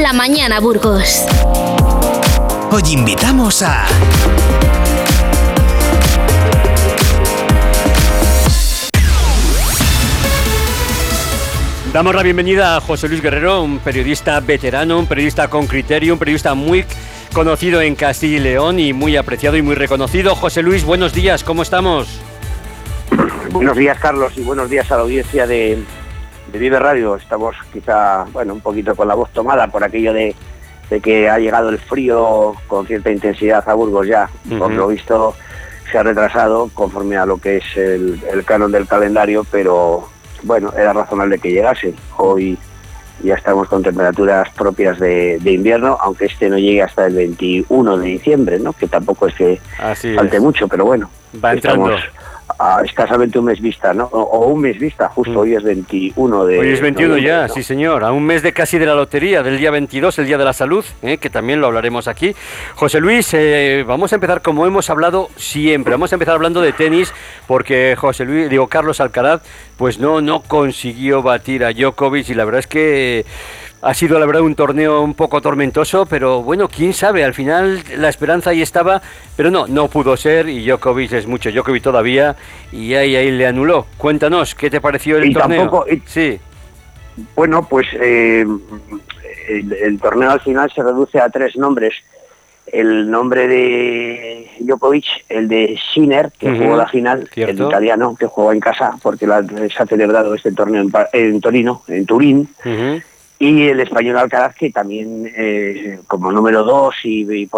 en la mañana, Burgos. Hoy invitamos a... Damos la bienvenida a José Luis Guerrero, un periodista veterano, un periodista con criterio, un periodista muy conocido en Castilla y León y muy apreciado y muy reconocido. José Luis, buenos días, ¿cómo estamos? Buenos días, Carlos, y buenos días a la audiencia de, Vive Radio. Estamos quizá, bueno, un poquito con la voz tomada por aquello de, que ha llegado el frío con cierta intensidad a Burgos ya. Por lo visto se ha retrasado conforme a lo que es el, el canon del calendario, pero bueno, era razonable que llegase. Hoy ya estamos con temperaturas propias de, invierno, aunque este no llegue hasta el 21 de diciembre, ¿no? que tampoco es que falte mucho, pero bueno, Va estamos a escasamente un mes vista, ¿no? O, un mes vista, justo mm. hoy es 21 de... Hoy es 21 ya, sí señor, a un mes de casi de la lotería, del día 22, el Día de la Salud, ¿eh? que también lo hablaremos aquí. José Luis, eh, vamos a empezar como hemos hablado siempre, vamos a empezar hablando de tenis, porque José Luis, digo, Carlos Alcaraz, pues no, no consiguió batir a Djokovic y la verdad es que ha sido la verdad un torneo un poco tormentoso, pero bueno, quién sabe, al final la esperanza ahí estaba, pero no, no pudo ser y Djokovic es mucho Djokovic todavía y ahí, ahí le anuló. Cuéntanos, ¿qué te pareció el torneo? sí. Bueno, pues eh, el, torneo al final se reduce a tres nombres. El nombre de Djokovic, el de Sinner, que jugó la final, el italiano, que jugó en casa, porque se ha celebrado este torneo en, Torino, en Turín y el español Alcaraz que también eh, como número dos y,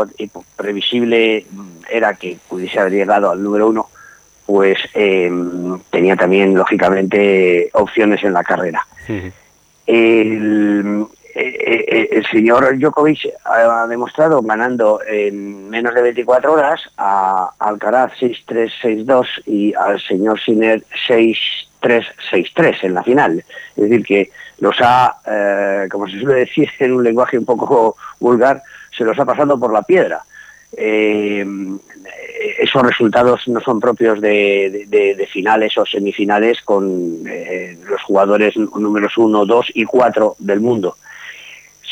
previsible era que pudiese haber llegado al número uno pues em, tenía también lógicamente opciones en la carrera el, eh, eh, el, señor Djokovic ha demostrado ganando en menos de 24 horas a Alcaraz 6-3, 6-2 y al señor Sinner 6-3, en la final. Es decir, que los ha, eh, como se suele decir en un lenguaje un poco vulgar, se los ha pasado por la piedra. Eh, esos resultados no son propios de, finales o semifinales con eh, los jugadores números 1, 2 y 4 del mundo.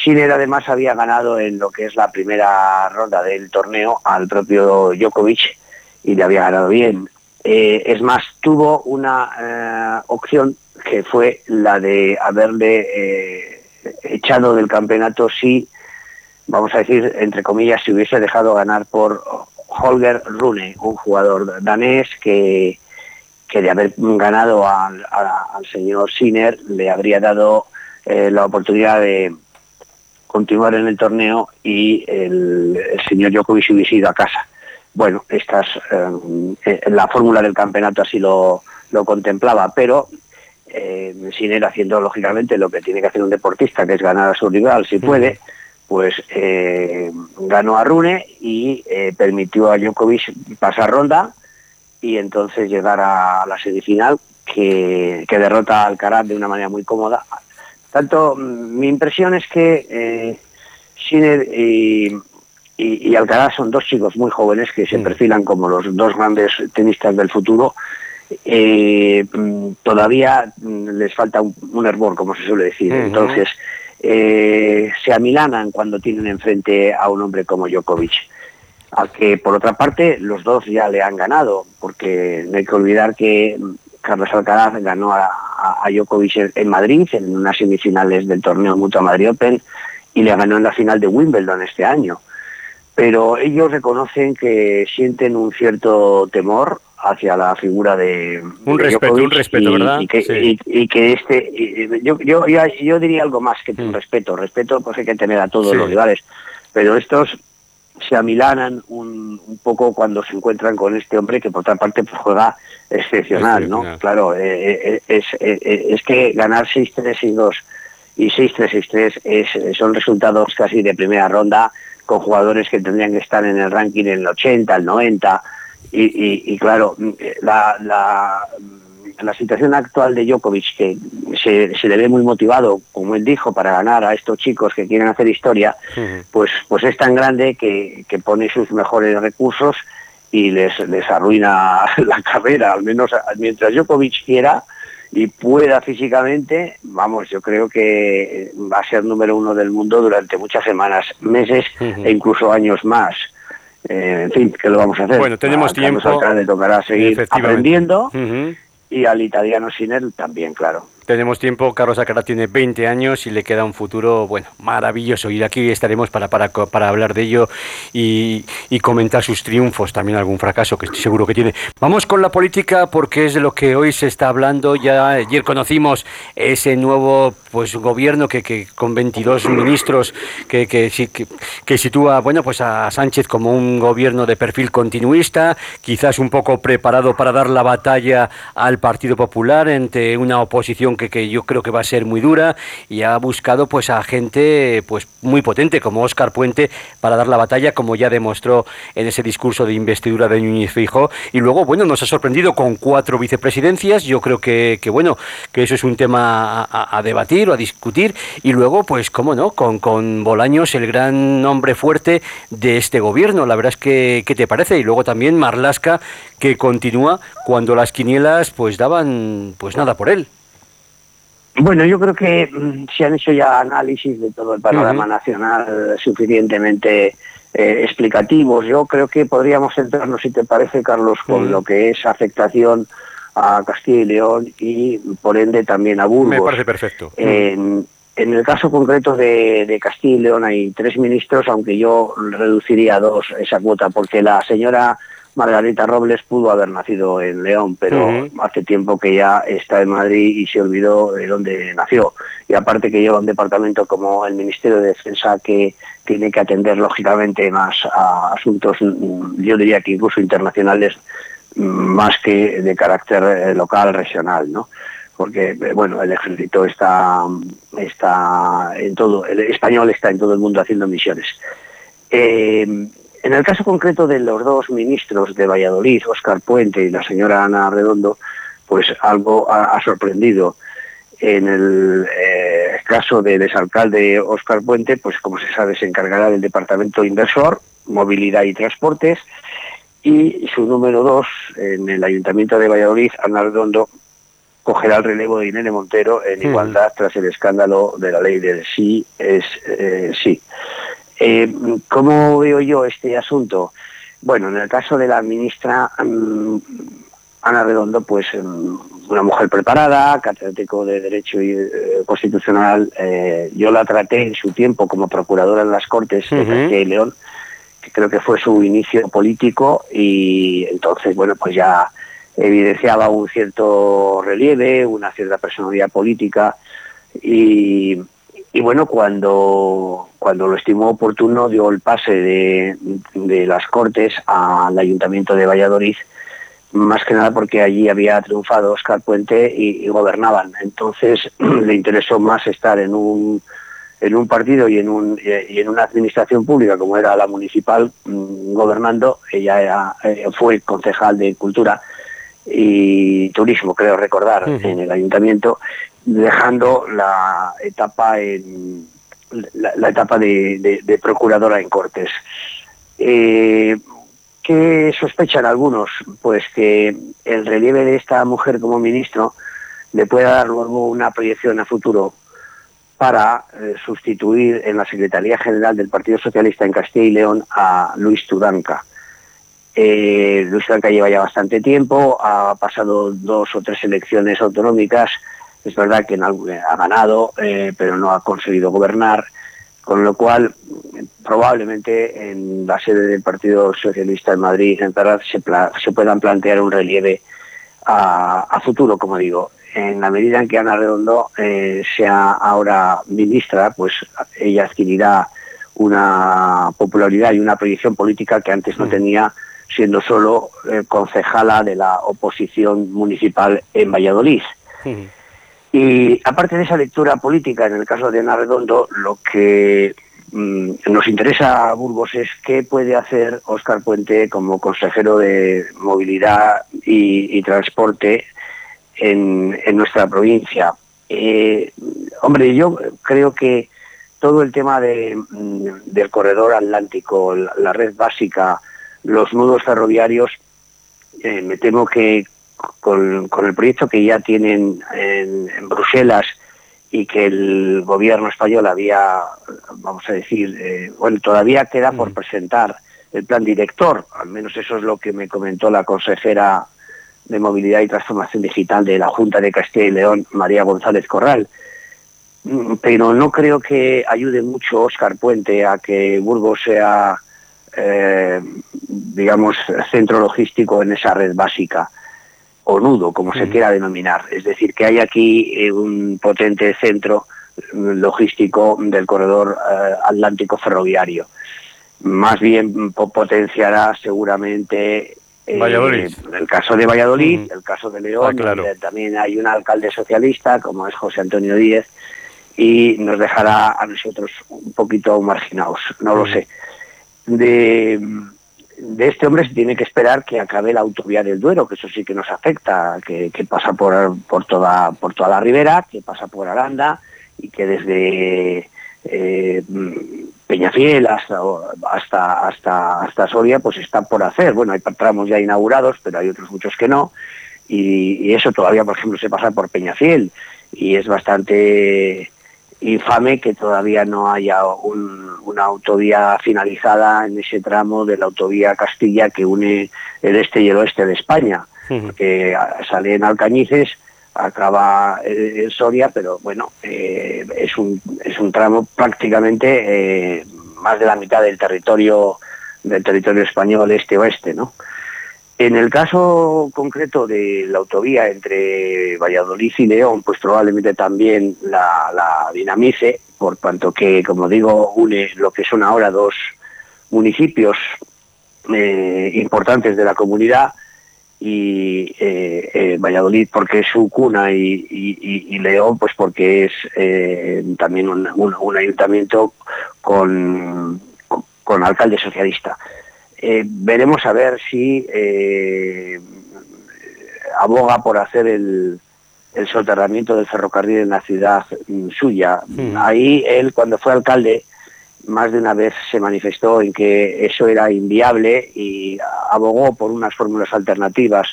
Sinner además había ganado en lo que es la primera ronda del torneo al propio Djokovic y le había ganado bien. es más, tuvo una opción que fue la de haberle eh, echado del campeonato si, vamos a decir, entre comillas, si hubiese dejado ganar por Holger Rune, un jugador danés que, que de haber ganado al, señor Sinner le habría dado eh, la oportunidad de continuar en el torneo y el, señor Djokovic hubiese ido a casa. Bueno, estas, eh, la fórmula del campeonato así lo, lo contemplaba, pero eh, sin haciendo lógicamente lo que tiene que hacer un deportista, que es ganar a su rival si puede, pues eh, ganó a Rune y eh, permitió a Djokovic pasar ronda y entonces llegar a la semifinal que, derrota al Alcaraz de una manera muy cómoda. Tanto mm, mi impresión es que eh, Sinner y, y, Alcaraz son dos chicos muy jóvenes que se perfilan como los dos grandes tenistas del futuro eh, mm, todavía mm, les falta un, hervor, como se suele decir. Entonces, eh, se amilanan cuando tienen enfrente a un hombre como Djokovic. Al que, por otra parte, los dos ya le han ganado, porque no hay que olvidar que Carlos Alcaraz ganó a, Djokovic en Madrid, en unas semifinales del torneo Mutua Madrid Open, y le ganó en la final de Wimbledon este año. Pero ellos reconocen que sienten un cierto temor hacia la figura de un respeto un respeto verdad y que, y, que este yo, yo, yo diría algo más que un mm. respeto. Respeto pues hay que tener a todos los rivales. Pero estos se amilanan un, un, poco cuando se encuentran con este hombre que por otra parte pues, juega excepcional, ¿no? Claro, eh, eh, es, eh, es, que ganar 6-3, 6-2 y 6-3, 6-3 son resultados casi de primera ronda con jugadores que tendrían que estar en el ranking en el 80, el 90, y, claro, la, la, la, situación actual de Djokovic, que se, se, le ve muy motivado, como él dijo, para ganar a estos chicos que quieren hacer historia, pues, pues es tan grande que, que pone sus mejores recursos y les, les arruina la carrera, al menos mientras Djokovic quiera y pueda físicamente, vamos, yo creo que va a ser número uno del mundo durante muchas semanas, meses e incluso años más. Eh, en fin, ¿qué lo vamos a hacer? Bueno, tenemos tiempo. Le tocará seguir aprendiendo y al italiano sin él también, claro. Tenemos tiempo, Carlos Acara tiene 20 años y le queda un futuro, bueno, maravilloso. Y aquí estaremos para, para, para hablar de ello y, comentar sus triunfos, también algún fracaso que seguro que tiene. Vamos con la política porque es de lo que hoy se está hablando. Ya ayer conocimos ese nuevo pues gobierno que, que con 22 ministros que, que, que, sitúa bueno pues a Sánchez como un gobierno de perfil continuista, quizás un poco preparado para dar la batalla al Partido Popular entre una oposición que, yo creo que va a ser muy dura y ha buscado pues a gente pues muy potente como Óscar Puente para dar la batalla como ya demostró en ese discurso de investidura de Núñez Fijo y luego bueno nos ha sorprendido con cuatro vicepresidencias. Yo creo que, que bueno que eso es un tema a, debatir o a discutir. Y luego pues cómo no con, con Bolaños el gran hombre fuerte de este gobierno. La verdad es que ¿qué te parece? y luego también Marlasca que continúa cuando las quinielas pues daban pues nada por él bueno, yo creo que mm, se han hecho ya análisis de todo el panorama nacional suficientemente eh, explicativos. Yo creo que podríamos centrarnos, si te parece, Carlos, con lo que es afectación a Castilla y León y, por ende, también a Burgos. Me parece perfecto. En, el caso concreto de, de, Castilla y León hay tres ministros, aunque yo reduciría a dos esa cuota, porque la señora Margarita Robles pudo haber nacido en León, pero hace tiempo que ya está en Madrid y se olvidó de dónde nació. Y aparte que lleva un departamento como el Ministerio de Defensa que tiene que atender lógicamente más a asuntos, mm, yo diría que incluso internacionales, mm, más que de carácter eh, local, regional, ¿no? porque eh, bueno el ejército está está en todo el español está en todo el mundo haciendo misiones eh, en el caso concreto de los dos ministros de Valladolid, Óscar Puente y la señora Ana Redondo, pues algo ha, sorprendido. En el eh, caso del exalcalde Óscar Puente, pues como se sabe, se encargará del departamento inversor, movilidad y transportes, y su número dos, en el ayuntamiento de Valladolid, Ana Redondo, cogerá el relevo de Inene Montero en igualdad tras el escándalo de la ley del sí es eh, sí. Eh, ¿Cómo veo yo este asunto? Bueno, en el caso de la ministra mm, Ana Redondo, pues mm, una mujer preparada, catedrático de Derecho eh, Constitucional, eh, yo la traté en su tiempo como procuradora en las Cortes de Castilla y León, que creo que fue su inicio político y entonces, bueno, pues ya evidenciaba un cierto relieve, una cierta personalidad política y, y bueno, cuando, cuando lo estimó oportuno dio el pase de, las Cortes al Ayuntamiento de Valladolid, más que nada porque allí había triunfado Oscar Puente y, gobernaban. Entonces le interesó más estar en un, en un partido y en, un, y en una administración pública como era la municipal mm, gobernando. Ella eh, fue concejal de Cultura y Turismo, creo recordar, en el ayuntamiento dejando la etapa en la, etapa de, procuradora en Cortes. Eh, ¿Qué sospechan algunos? Pues que el relieve de esta mujer como ministro le pueda dar luego una proyección a futuro para eh, sustituir en la Secretaría General del Partido Socialista en Castilla y León a Luis Tudanca. Eh, Luis Tudanca lleva ya bastante tiempo, ha pasado dos o tres elecciones autonómicas es verdad que ha ganado, eh, pero no ha conseguido gobernar, con lo cual probablemente en la sede del Partido Socialista en Madrid en se, se puedan plantear un relieve a, futuro, como digo. En la medida en que Ana Redondo eh, sea ahora ministra, pues ella adquirirá una popularidad y una proyección política que antes no mm. tenía siendo solo eh, concejala de la oposición municipal en Valladolid. Y aparte de esa lectura política, en el caso de Ana Redondo, lo que mm, nos interesa a Burgos es qué puede hacer Óscar Puente como consejero de movilidad y, transporte en, nuestra provincia. Eh, hombre, yo creo que todo el tema mm, del corredor atlántico, la, red básica, los nudos ferroviarios, eh, me temo que con, el proyecto que ya tienen en, Bruselas y que el gobierno español había, vamos a decir, eh, bueno, todavía queda por presentar el plan director, al menos eso es lo que me comentó la consejera de Movilidad y Transformación Digital de la Junta de Castilla y León, María González Corral. Mm, pero no creo que ayude mucho Oscar Puente a que Burgos sea, eh, digamos, centro logístico en esa red básica o nudo, como se quiera denominar. Es decir, que hay aquí eh, un potente centro logístico del corredor eh, atlántico ferroviario. Más bien potenciará seguramente el caso de Valladolid, el caso de León, ah, también hay un alcalde socialista como es José Antonio Díez y nos dejará a nosotros un poquito marginados, no lo sé. De, este hombre se tiene que esperar que acabe la autovía del Duero, que eso sí que nos afecta, que, pasa por, por, toda, por toda la ribera, que pasa por Aranda y que desde eh, Peñafiel hasta, hasta, hasta, Soria pues está por hacer. Bueno, hay tramos ya inaugurados, pero hay otros muchos que no. Y eso todavía, por ejemplo, se pasa por Peñafiel y es bastante infame que todavía no haya una autovía finalizada en ese tramo de la autovía Castilla que une el este y el oeste de España, que sale en Alcañices, acaba en Soria, pero bueno, eh, es, un, es un tramo prácticamente eh, más de la mitad del territorio del territorio español este-oeste, ¿no? En el caso concreto de la autovía entre Valladolid y León, pues probablemente también la, dinamice, por cuanto que, como digo, une lo que son ahora dos municipios eh, importantes de la comunidad y eh, eh, Valladolid porque es su cuna y, León pues porque es también un, ayuntamiento con, con alcalde socialista. Eh, veremos a ver si eh, aboga por hacer el, soterramiento del ferrocarril en la ciudad mm, suya. Hmm. Ahí él, cuando fue alcalde, más de una vez se manifestó en que eso era inviable y abogó por unas fórmulas alternativas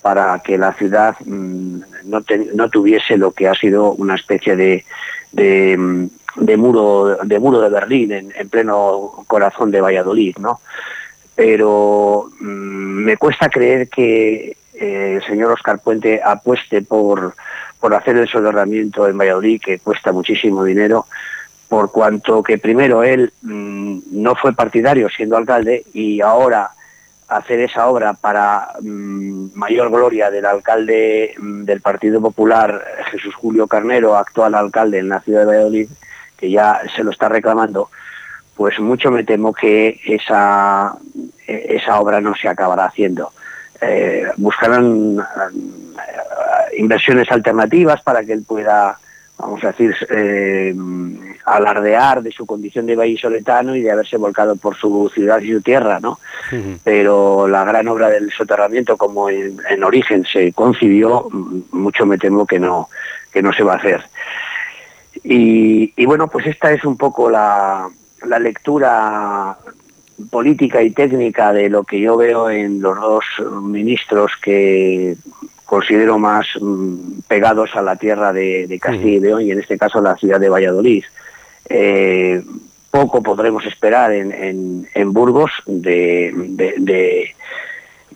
para que la ciudad mm, no, tuviese lo que ha sido una especie de, de, mm, muro de muro de Berlín en, en, pleno corazón de Valladolid, ¿no? Pero mm, me cuesta creer que eh, el señor Oscar Puente apueste por, por hacer el soterramiento en Valladolid, que cuesta muchísimo dinero, por cuanto que primero él mm, no fue partidario siendo alcalde y ahora hacer esa obra para mm, mayor gloria del alcalde del Partido Popular, Jesús Julio Carnero, actual alcalde en la ciudad de Valladolid, que ya se lo está reclamando, pues mucho me temo que esa, esa obra no se acabará haciendo. Eh, buscarán eh, inversiones alternativas para que él pueda, vamos a decir, eh, alardear de su condición de vallisoletano y de haberse volcado por su ciudad y su tierra, ¿no? Pero la gran obra del soterramiento, como en, origen se concibió, mucho me temo que no, que no se va a hacer. Y, y bueno, pues esta es un poco la, la lectura política y técnica de lo que yo veo en los dos ministros que considero más mm, pegados a la tierra de, Castilla y León y en este caso la ciudad de Valladolid. Eh, poco podremos esperar en, Burgos de, de,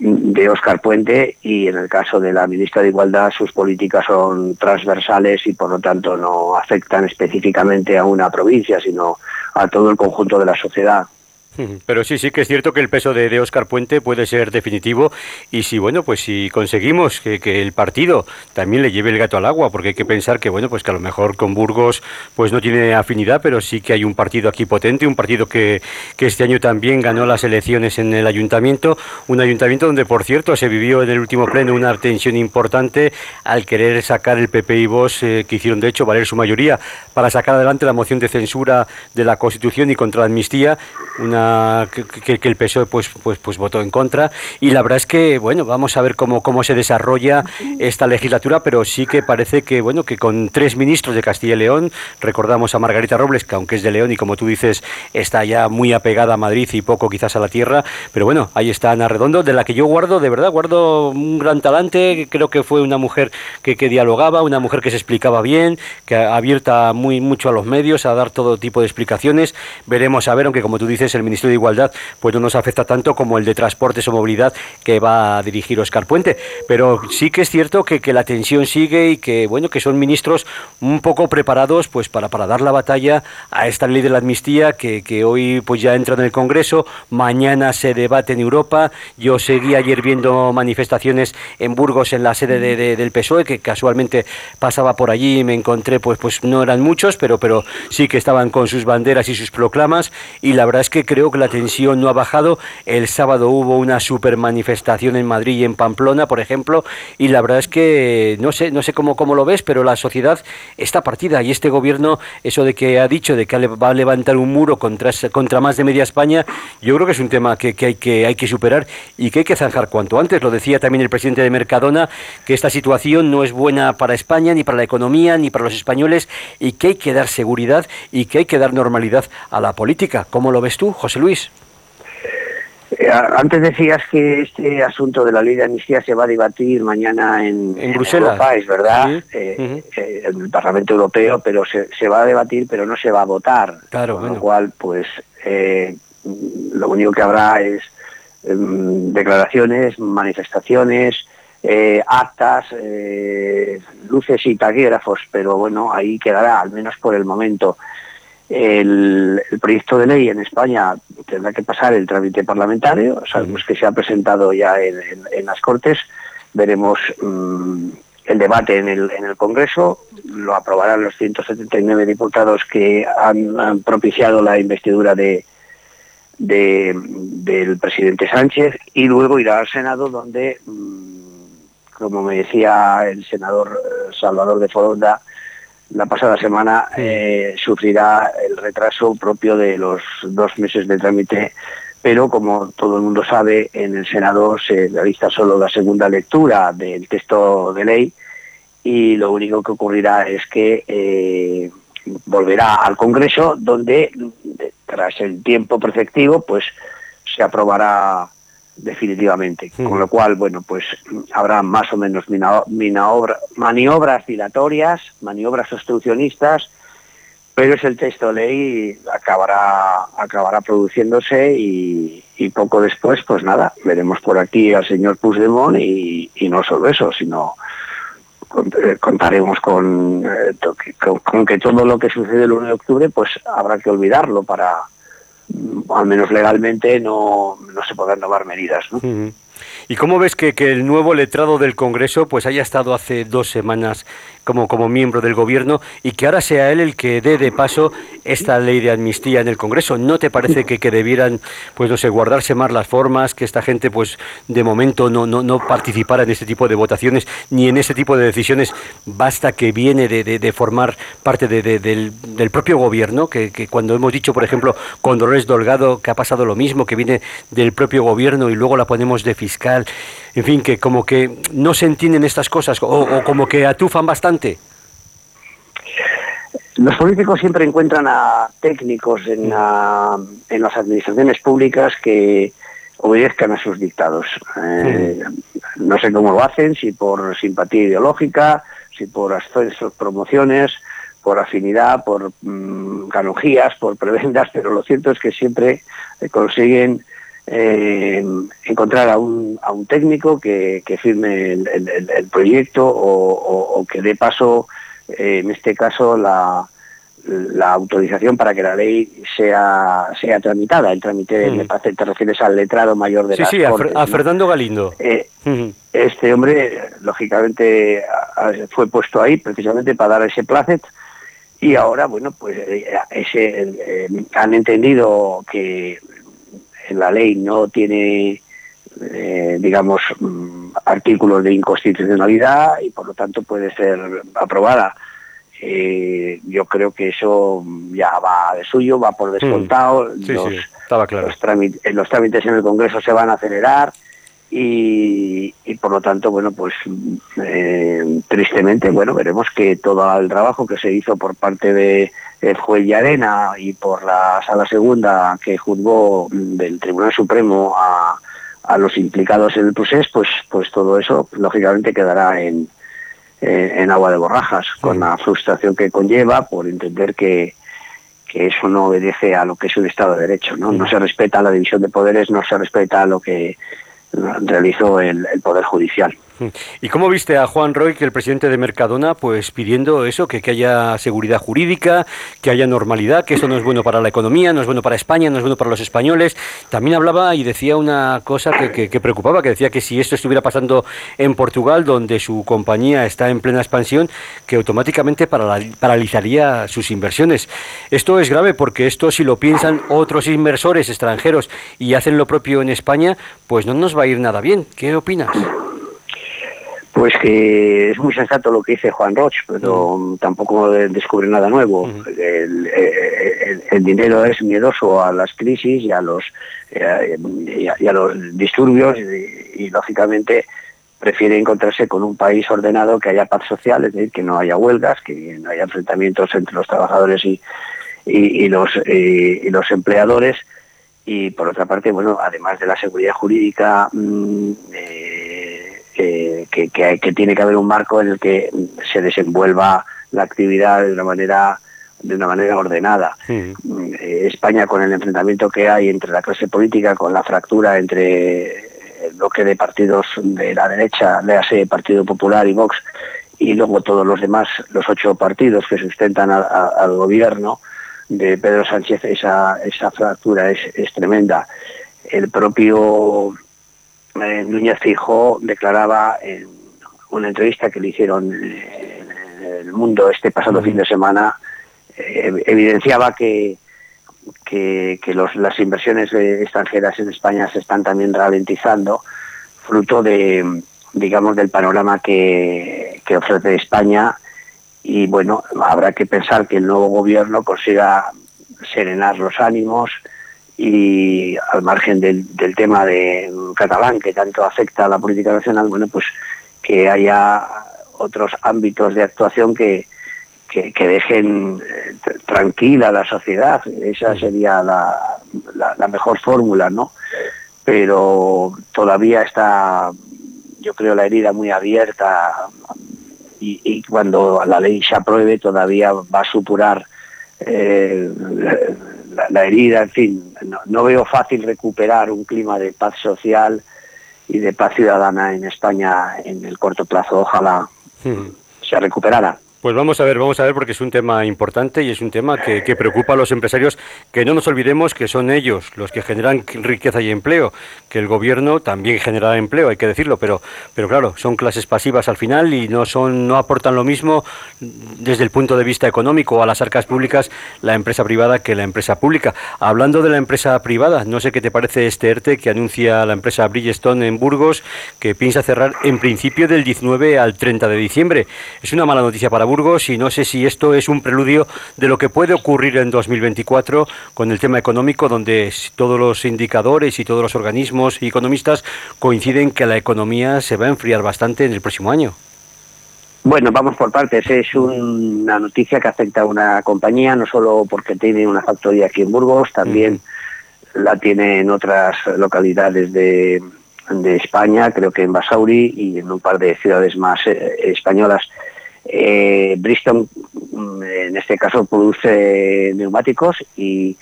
de, Oscar Puente y en el caso de la ministra de Igualdad sus políticas son transversales y por lo tanto no afectan específicamente a una provincia, sino a todo el conjunto de la sociedad. Pero sí, sí que es cierto que el peso de, de Oscar Puente puede ser definitivo y si, bueno, pues si conseguimos que, el partido también le lleve el gato al agua, porque hay que pensar que, bueno, pues que a lo mejor con Burgos pues no tiene afinidad, pero sí que hay un partido aquí potente, un partido que, que este año también ganó las elecciones en el ayuntamiento, un ayuntamiento donde, por cierto, se vivió en el último pleno una tensión importante al querer sacar el PP y Vox, eh, que hicieron de hecho valer su mayoría para sacar adelante la moción de censura de la Constitución y contra la amnistía, una una que, el PSOE pues, pues, pues votó en contra. Y la verdad es que bueno vamos a ver cómo, cómo se desarrolla esta legislatura pero sí que parece que bueno que con tres ministros de Castilla y León recordamos a Margarita Robles que aunque es de León y como tú dices está ya muy apegada a Madrid y poco quizás a la tierra pero bueno ahí está Ana Redondo de la que yo guardo de verdad guardo un gran talante. Creo que fue una mujer que, que dialogaba una mujer que se explicaba bien que abierta muy mucho a los medios a dar todo tipo de explicaciones. Veremos a ver aunque como tú dices el Ministerio de Igualdad pues no nos afecta tanto como el de Transportes o Movilidad que va a dirigir Oscar Puente. Pero sí que es cierto que, que la tensión sigue y que, bueno, que son ministros un poco preparados pues para, para dar la batalla a esta ley de la amnistía que, que hoy pues ya entra en el Congreso, mañana se debate en Europa. Yo seguí ayer viendo manifestaciones en Burgos en la sede de, del PSOE, que casualmente pasaba por allí y me encontré, pues, pues no eran muchos, pero, pero sí que estaban con sus banderas y sus proclamas. Y la verdad es que creo que la tensión no ha bajado. El sábado hubo una super manifestación en Madrid y en Pamplona, por ejemplo, y la verdad es que no sé, no sé cómo, cómo lo ves, pero la sociedad está partida y este gobierno, eso de que ha dicho de que va a levantar un muro contra, contra más de media España, yo creo que es un tema que, que, hay que hay que superar y que hay que zanjar cuanto antes. Lo decía también el presidente de Mercadona, que esta situación no es buena para España, ni para la economía, ni para los españoles, y que hay que dar seguridad y que hay que dar normalidad a la política. ¿Cómo lo ves tú, José Luis? Eh, antes decías que este asunto de la ley de amnistía se va a debatir mañana en, Bruselas, Europa, es verdad, eh, eh, en el Parlamento Europeo, pero se, va a debatir, pero no se va a votar. Claro, con lo cual, pues, lo único que habrá es em, declaraciones, manifestaciones, actas, luces y taquígrafos, pero bueno, ahí quedará, al menos por el momento. El, proyecto de ley en España tendrá que pasar el trámite parlamentario, sabemos que se ha presentado ya en, las Cortes, veremos mm, el debate en el, Congreso, lo aprobarán los 179 diputados que han, propiciado la investidura de, del presidente Sánchez. Y luego irá al Senado donde, mm, como me decía el senador eh, Salvador de Foronda, la pasada semana eh, sufrirá el retraso propio de los dos meses de trámite, pero como todo el mundo sabe, en el Senado se realiza solo la segunda lectura del texto de ley y lo único que ocurrirá es que eh, volverá al Congreso donde tras el tiempo preceptivo pues se aprobará definitivamente. Con lo cual, bueno, pues habrá más o menos maniobras dilatorias, maniobras obstruccionistas, pero es el texto de ley acabará acabará produciéndose y, poco después, pues nada, veremos por aquí al señor Puigdemont y, y no solo eso, sino eh, contaremos eh, con, con, que todo lo que sucede el 1 de octubre, pues habrá que olvidarlo para al menos legalmente no, no se podrán tomar medidas. ¿no? ¿Y cómo ves que, que, el nuevo letrado del Congreso pues haya estado hace dos semanas como, como miembro del gobierno y que ahora sea él el que dé de paso esta ley de amnistía en el Congreso. ¿No te parece que, que debieran, pues no sé, guardarse más las formas, que esta gente pues de momento no, no, no participara en este tipo de votaciones ni en este tipo de decisiones? Basta que viene de, de, formar parte del, del, propio gobierno, que, que, cuando hemos dicho, por ejemplo, con Dolores Dolgado, que ha pasado lo mismo, que viene del propio gobierno y luego la ponemos de fiscal, en fin, que como que no se entienden estas cosas o, como que atufan bastante los políticos siempre encuentran a técnicos en, las administraciones públicas que obedezcan a sus dictados. Eh, no sé cómo lo hacen, si por simpatía ideológica, si por ascensos, promociones, por afinidad, por mm, canonjías, por prebendas, pero lo cierto es que siempre consiguen eh, encontrar a un, a un técnico que, firme el, proyecto o, que dé paso, eh, en este caso, la, la, autorización para que la ley sea, sea tramitada. El trámite, me parece, te refieres al letrado mayor de sí, Sí, a, Fernando Galindo. Eh, este hombre, lógicamente, fue puesto ahí precisamente para dar ese placet y ahora, bueno, pues ese, han entendido que la ley no tiene, eh, digamos, mm, artículos de inconstitucionalidad y por lo tanto puede ser aprobada eh, yo creo que eso ya va de suyo, va por descontado. Mm. Sí, sí, estaba claro. Los, trámites, los trámites en el Congreso se van a acelerar y, y por lo tanto, bueno, pues eh, tristemente, bueno, veremos que todo el trabajo que se hizo por parte de el juez de Arena y por la sala segunda que juzgó del Tribunal Supremo a, a los implicados en el proceso, pues, pues todo eso lógicamente quedará en, en, agua de borrajas, con la frustración que conlleva por entender que, que eso no obedece a lo que es un Estado de Derecho, ¿no? No se respeta la división de poderes, no se respeta lo que realizó el, el Poder Judicial. ¿Y cómo viste a Juan Roy, que el presidente de Mercadona, pues pidiendo eso, que, que, haya seguridad jurídica, que haya normalidad, que eso no es bueno para la economía, no es bueno para España, no es bueno para los españoles? También hablaba y decía una cosa que, que, preocupaba, que decía que si esto estuviera pasando en Portugal, donde su compañía está en plena expansión, que automáticamente paralizaría sus inversiones. Esto es grave porque esto si lo piensan otros inversores extranjeros y hacen lo propio en España, pues no nos va a ir nada bien. ¿Qué opinas? Pues que es muy sensato lo que dice Juan Roch, pero tampoco descubre nada nuevo. el, dinero es miedoso a las crisis y a los, eh, y a, los disturbios y, lógicamente prefiere encontrarse con un país ordenado que haya paz social, es decir, que no haya huelgas, que no haya enfrentamientos entre los trabajadores y, y los, y los empleadores. Y por otra parte, bueno, además de la seguridad jurídica, mm, eh, que, tiene que haber un marco en el que se desenvuelva la actividad de una manera de una manera ordenada. España con el enfrentamiento que hay entre la clase política, con la fractura entre el bloque de partidos de la derecha, léase Partido Popular y Vox, y luego todos los demás, los ocho partidos que sustentan al gobierno de Pedro Sánchez, esa, esa fractura es, es tremenda. El propio eh, Núñez Fijó declaraba en una entrevista que le hicieron en el mundo este pasado fin de semana, eh, evidenciaba que, que, las inversiones extranjeras en España se están también ralentizando, fruto de, digamos, del panorama que, que ofrece España. Y bueno, habrá que pensar que el nuevo gobierno consiga serenar los ánimos, y al margen del, tema de catalán que tanto afecta a la política nacional, bueno, pues que haya otros ámbitos de actuación que, que, dejen eh, tranquila a la sociedad. Esa sería la, la, mejor fórmula, ¿no? Pero todavía está, yo creo, la herida muy abierta y, y cuando la ley se apruebe todavía va a supurar eh, la, herida, en fin, no, veo fácil recuperar un clima de paz social y de paz ciudadana en España en el corto plazo. Ojalá hmm. se recuperara. Pues vamos a ver, vamos a ver porque es un tema importante y es un tema que, preocupa a los empresarios, que no nos olvidemos que son ellos los que generan riqueza y empleo, que el gobierno también genera empleo, hay que decirlo, pero, pero claro, son clases pasivas al final y no son, no aportan lo mismo desde el punto de vista económico a las arcas públicas la empresa privada que la empresa pública. Hablando de la empresa privada, no sé qué te parece este ERTE que anuncia la empresa Bridgestone en Burgos, que piensa cerrar en principio del 19 al 30 de diciembre. Es una mala noticia para Burgos y no sé si esto es un preludio de lo que puede ocurrir en 2024 con el tema económico, donde todos los indicadores y todos los organismos y economistas coinciden que la economía se va a enfriar bastante en el próximo año. Bueno, vamos por partes. Es una noticia que afecta a una compañía, no solo porque tiene una factoría aquí en Burgos, también la tiene en otras localidades de, de, España, creo que en Basauri y en un par de ciudades más eh, españolas. Eh, Bristol, mm, en este caso, produce neumáticos y,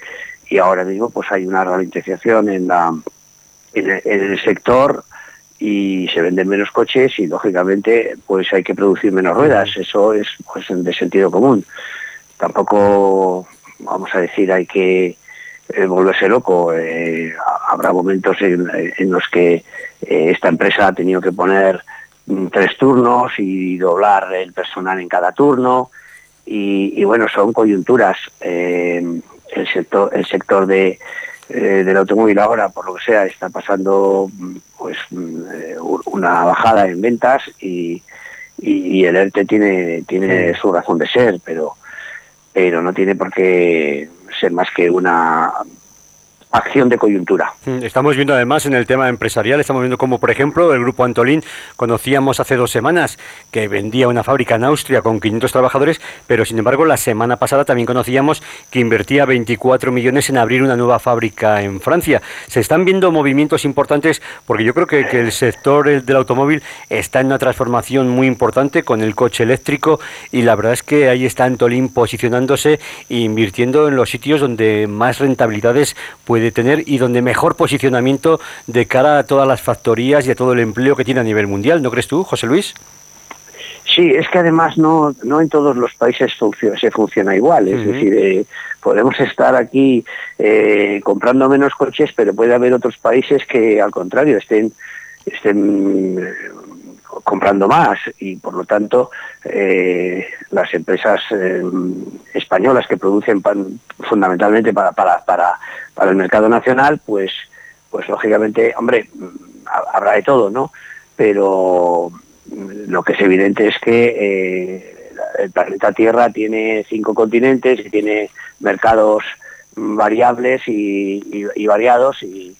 ahora mismo pues hay una ralentización en, la, en, el sector y se venden menos coches y lógicamente pues hay que producir menos ruedas. Eso es pues de sentido común. Tampoco, vamos a decir, hay que eh, volverse loco. Eh, habrá momentos en, los que eh, esta empresa ha tenido que poner tres turnos y doblar el personal en cada turno. Y, bueno, son coyunturas. Eh, el sector, el sector de, eh, del automóvil ahora, por lo que sea, está pasando mm, pues mm, eh, una bajada en ventas y, y, el ERTE tiene, tiene su razón de ser, pero, pero no tiene por qué ser más que una acción de coyuntura. Mm, estamos viendo además en el tema empresarial, estamos viendo como por ejemplo el grupo Antolín, conocíamos hace dos semanas que vendía una fábrica en Austria con 500 trabajadores, pero sin embargo la semana pasada también conocíamos que invertía 24 millones en abrir una nueva fábrica en Francia. Se están viendo movimientos importantes porque yo creo que, el sector del automóvil está en una transformación muy importante con el coche eléctrico y la verdad es que ahí está Antolín posicionándose e invirtiendo en los sitios donde más rentabilidades puede de tener y donde mejor posicionamiento de cara a todas las factorías y a todo el empleo que tiene a nivel mundial, ¿no crees tú, José Luis? Sí, es que además no, no en todos los países se funciona igual. Es decir, eh, podemos estar aquí eh, comprando menos coches, pero puede haber otros países que al contrario estén, estén comprando más y por lo tanto eh, las empresas eh, españolas que producen pan, fundamentalmente para, para, para, para, el mercado nacional pues pues lógicamente hombre habrá de todo no pero lo que es evidente es que eh, el planeta Tierra tiene cinco continentes y tiene mercados variables y, variados y,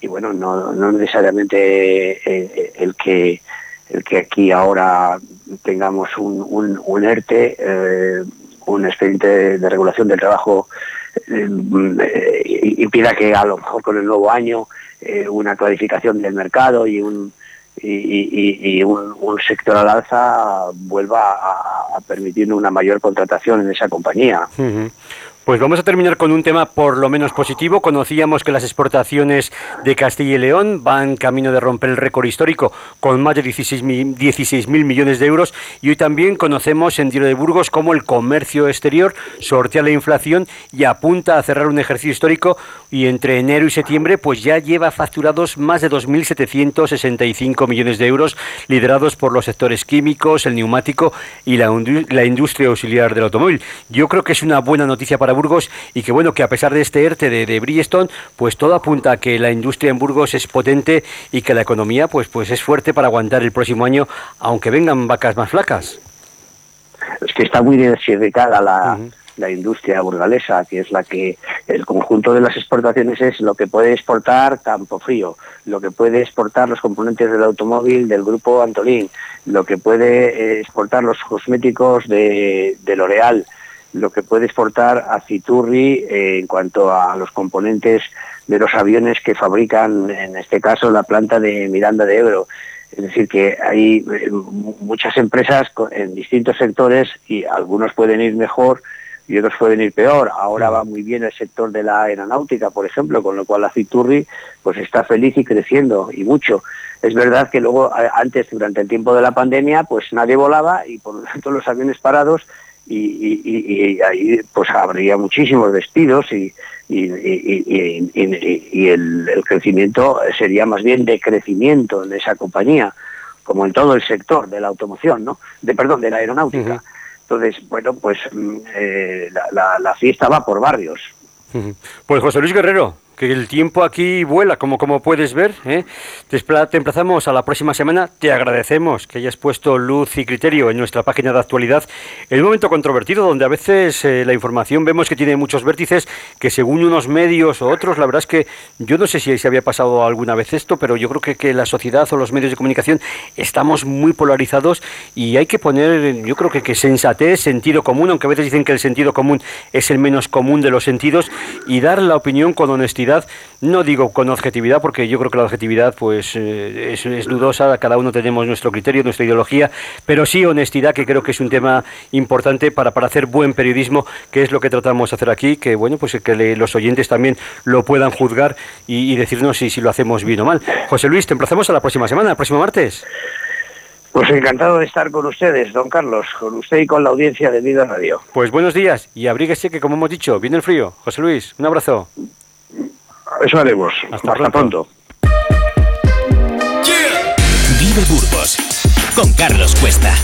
y, bueno no, no necesariamente el que el que aquí ahora tengamos un, un, ERTE, eh, un expediente de regulación del trabajo, eh, impida que a lo mejor con el nuevo año eh, una clarificación del mercado y un, y, un, sector al alza vuelva a, permitir una mayor contratación en esa compañía. Pues vamos a terminar con un tema por lo menos positivo. Conocíamos que las exportaciones de Castilla y León van camino de romper el récord histórico con más de 16.000 millones de euros y hoy también conocemos en Tiro de Burgos cómo el comercio exterior sortea la inflación y apunta a cerrar un ejercicio histórico y entre enero y septiembre pues ya lleva facturados más de 2.765 millones de euros liderados por los sectores químicos, el neumático y la, la industria auxiliar del automóvil. Yo creo que es una buena noticia para Burgos y que bueno, que a pesar de este ERTE de, de Bridgestone, pues todo apunta a que la industria en Burgos es potente y que la economía pues, pues es fuerte para aguantar el próximo año, aunque vengan vacas más flacas. Es que está muy diversificada la, la industria burgalesa, que es la que el conjunto de las exportaciones es lo que puede exportar Campo Frío, lo que puede exportar los componentes del automóvil del grupo Antolín, lo que puede eh, exportar los cosméticos de, de L'Oreal, lo que puede exportar a Citurri eh, en cuanto a los componentes de los aviones que fabrican, en este caso, la planta de Miranda de Ebro. Es decir, que hay eh, muchas empresas en distintos sectores y algunos pueden ir mejor y otros pueden ir peor. Ahora va muy bien el sector de la aeronáutica, por ejemplo, con lo cual la Citurri pues está feliz y creciendo y mucho. Es verdad que luego antes, durante el tiempo de la pandemia, pues nadie volaba y por lo tanto los aviones parados y, ahí pues habría muchísimos despidos y, el, crecimiento sería más bien de crecimiento en esa compañía, como en todo el sector de la automoción, ¿no? De perdón, de la aeronáutica. Entonces, bueno, pues mm, eh, la, fiesta va por barrios. Pues José Luis Guerrero, que el tiempo aquí vuela, como, como puedes ver. ¿eh? Te, emplazamos a la próxima semana. Te agradecemos que hayas puesto luz y criterio en nuestra página de actualidad. El momento controvertido, donde a veces eh, la información vemos que tiene muchos vértices, que según unos medios o otros, la verdad es que yo no sé si se había pasado alguna vez esto, pero yo creo que, que la sociedad o los medios de comunicación estamos muy polarizados y hay que poner, yo creo que, que sensatez, sentido común, aunque a veces dicen que el sentido común es el menos común de los sentidos, y dar la opinión con honestidad no digo con objetividad, porque yo creo que la objetividad pues eh, es, dudosa, cada uno tenemos nuestro criterio, nuestra ideología, pero sí honestidad, que creo que es un tema importante para, para hacer buen periodismo, que es lo que tratamos de hacer aquí, que bueno, pues que los oyentes también lo puedan juzgar y, decirnos si, si lo hacemos bien o mal. José Luis, te emplazamos a la próxima semana, el próximo martes. Pues encantado de estar con ustedes, don Carlos, con usted y con la audiencia de Vida Radio. Pues buenos días y abríguese que, como hemos dicho, viene el frío. José Luis, un abrazo. Eso haremos. Hasta, pronto. Vive Burgos con Carlos Cuesta.